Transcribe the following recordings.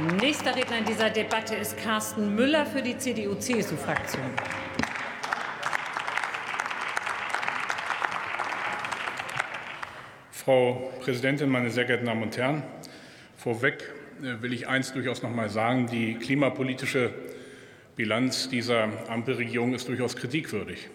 Nächster Redner in dieser Debatte ist Carsten Müller für die CDU-CSU-Fraktion. Frau Präsidentin, meine sehr geehrten Damen und Herren! Vorweg äh, will ich eins durchaus noch mal sagen. Die klimapolitische Bilanz dieser Ampelregierung ist durchaus kritikwürdig.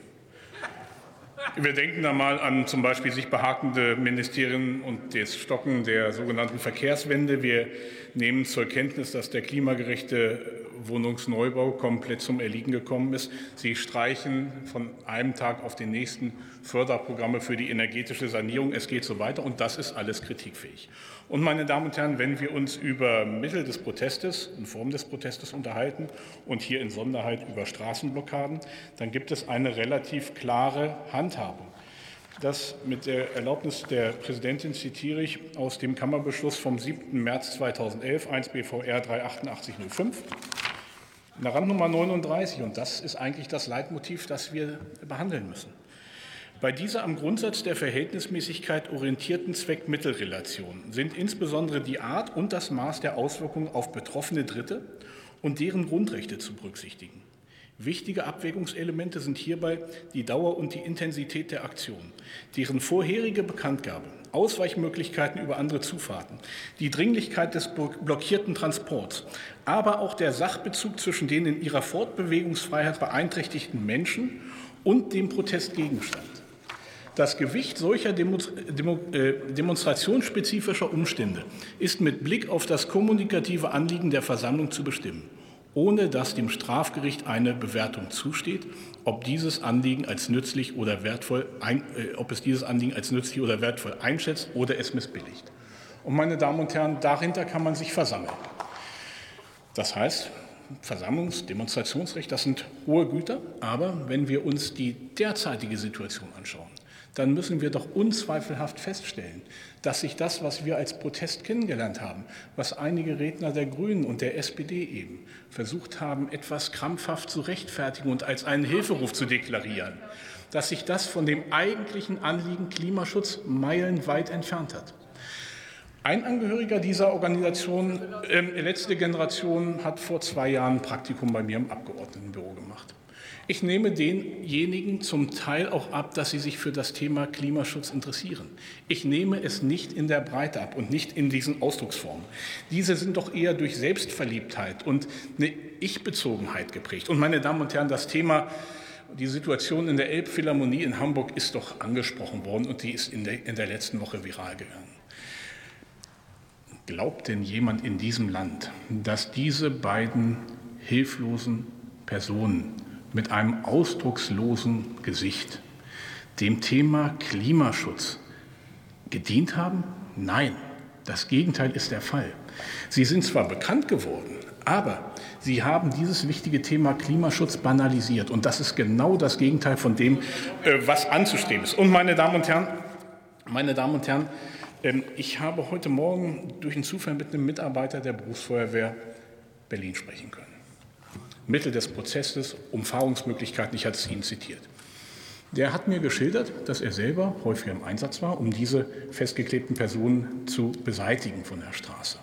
Wir denken da mal an zum Beispiel sich behakende Ministerien und das Stocken der sogenannten Verkehrswende. Wir nehmen zur Kenntnis, dass der klimagerechte Wohnungsneubau komplett zum Erliegen gekommen ist. Sie streichen von einem Tag auf den nächsten Förderprogramme für die energetische Sanierung. Es geht so weiter, und das ist alles kritikfähig. Und meine Damen und Herren, wenn wir uns über Mittel des Protestes, in Form des Protestes unterhalten und hier in Sonderheit über Straßenblockaden, dann gibt es eine relativ klare Handhabung. Das mit der Erlaubnis der Präsidentin zitiere ich aus dem Kammerbeschluss vom 7. März 2011, 1 BVR 38805. In der Randnummer 39, und das ist eigentlich das Leitmotiv, das wir behandeln müssen. Bei dieser am Grundsatz der Verhältnismäßigkeit orientierten Zweck-Mittel-Relation sind insbesondere die Art und das Maß der Auswirkungen auf betroffene Dritte und deren Grundrechte zu berücksichtigen. Wichtige Abwägungselemente sind hierbei die Dauer und die Intensität der Aktion, deren vorherige Bekanntgabe, Ausweichmöglichkeiten über andere Zufahrten, die Dringlichkeit des blockierten Transports, aber auch der Sachbezug zwischen den in ihrer Fortbewegungsfreiheit beeinträchtigten Menschen und dem Protestgegenstand. Das Gewicht solcher äh, demonstrationsspezifischer Umstände ist mit Blick auf das kommunikative Anliegen der Versammlung zu bestimmen ohne dass dem Strafgericht eine Bewertung zusteht, ob dieses Anliegen als nützlich oder wertvoll, ein, äh, ob es dieses Anliegen als nützlich oder wertvoll einschätzt oder es missbilligt. Und meine Damen und Herren, dahinter kann man sich versammeln. Das heißt, Versammlungs-, Demonstrationsrecht, das sind hohe Güter. Aber wenn wir uns die derzeitige Situation anschauen, dann müssen wir doch unzweifelhaft feststellen, dass sich das, was wir als Protest kennengelernt haben, was einige Redner der Grünen und der SPD eben versucht haben, etwas krampfhaft zu rechtfertigen und als einen Hilferuf zu deklarieren, dass sich das von dem eigentlichen Anliegen Klimaschutz meilenweit entfernt hat. Ein Angehöriger dieser Organisation, äh, letzte Generation, hat vor zwei Jahren ein Praktikum bei mir im Abgeordnetenbüro gemacht. Ich nehme denjenigen zum Teil auch ab, dass sie sich für das Thema Klimaschutz interessieren. Ich nehme es nicht in der Breite ab und nicht in diesen Ausdrucksformen. Diese sind doch eher durch Selbstverliebtheit und eine Ich-Bezogenheit geprägt. Und meine Damen und Herren, das Thema die Situation in der Elbphilharmonie in Hamburg ist doch angesprochen worden und die ist in der, in der letzten Woche viral gegangen. Glaubt denn jemand in diesem Land, dass diese beiden hilflosen Personen mit einem ausdruckslosen Gesicht dem Thema Klimaschutz gedient haben? Nein, das Gegenteil ist der Fall. Sie sind zwar bekannt geworden, aber sie haben dieses wichtige Thema Klimaschutz banalisiert. Und das ist genau das Gegenteil von dem, äh, was anzustreben ist. Und meine Damen und Herren, meine Damen und Herren, ähm, ich habe heute Morgen durch einen Zufall mit einem Mitarbeiter der Berufsfeuerwehr Berlin sprechen können. Mittel des Prozesses, Umfahrungsmöglichkeiten, ich hatte es Ihnen zitiert. Der hat mir geschildert, dass er selber häufiger im Einsatz war, um diese festgeklebten Personen zu beseitigen von der Straße.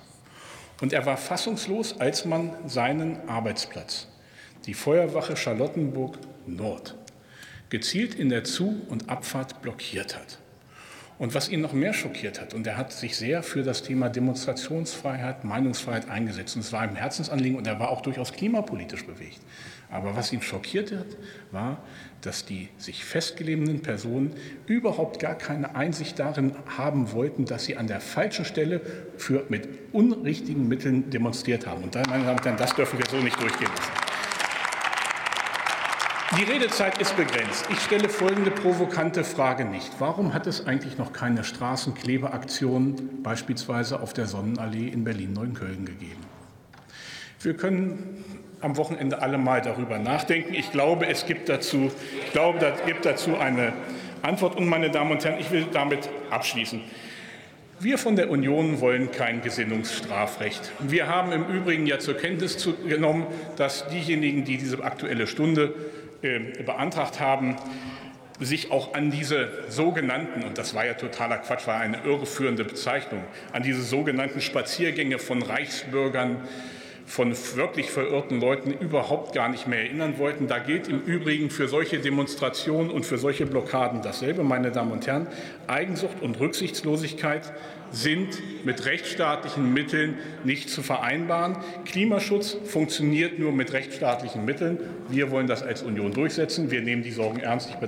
Und er war fassungslos, als man seinen Arbeitsplatz, die Feuerwache Charlottenburg Nord, gezielt in der Zu- und Abfahrt blockiert hat. Und was ihn noch mehr schockiert hat, und er hat sich sehr für das Thema Demonstrationsfreiheit, Meinungsfreiheit eingesetzt. Und es war ihm Herzensanliegen und er war auch durchaus klimapolitisch bewegt. Aber was ihn schockiert hat, war, dass die sich festgelegenen Personen überhaupt gar keine Einsicht darin haben wollten, dass sie an der falschen Stelle für mit unrichtigen Mitteln demonstriert haben. Und da, meine Damen und Herren, das dürfen wir so nicht durchgehen lassen. Die Redezeit ist begrenzt. Ich stelle folgende provokante Frage nicht. Warum hat es eigentlich noch keine Straßenklebeaktion beispielsweise auf der Sonnenallee in Berlin-Neukölln gegeben? Wir können am Wochenende alle mal darüber nachdenken. Ich glaube, es gibt dazu, ich glaube, es gibt dazu eine Antwort. Und meine Damen und Herren, ich will damit abschließen. Wir von der Union wollen kein Gesinnungsstrafrecht. Wir haben im Übrigen ja zur Kenntnis genommen, dass diejenigen, die diese Aktuelle Stunde beantragt haben, sich auch an diese sogenannten, und das war ja totaler Quatsch, war eine irreführende Bezeichnung, an diese sogenannten Spaziergänge von Reichsbürgern, von wirklich verirrten Leuten überhaupt gar nicht mehr erinnern wollten. Da gilt im Übrigen für solche Demonstrationen und für solche Blockaden dasselbe, meine Damen und Herren. Eigensucht und Rücksichtslosigkeit sind mit rechtsstaatlichen Mitteln nicht zu vereinbaren. Klimaschutz funktioniert nur mit rechtsstaatlichen Mitteln. Wir wollen das als Union durchsetzen. Wir nehmen die Sorgen ernst. Ich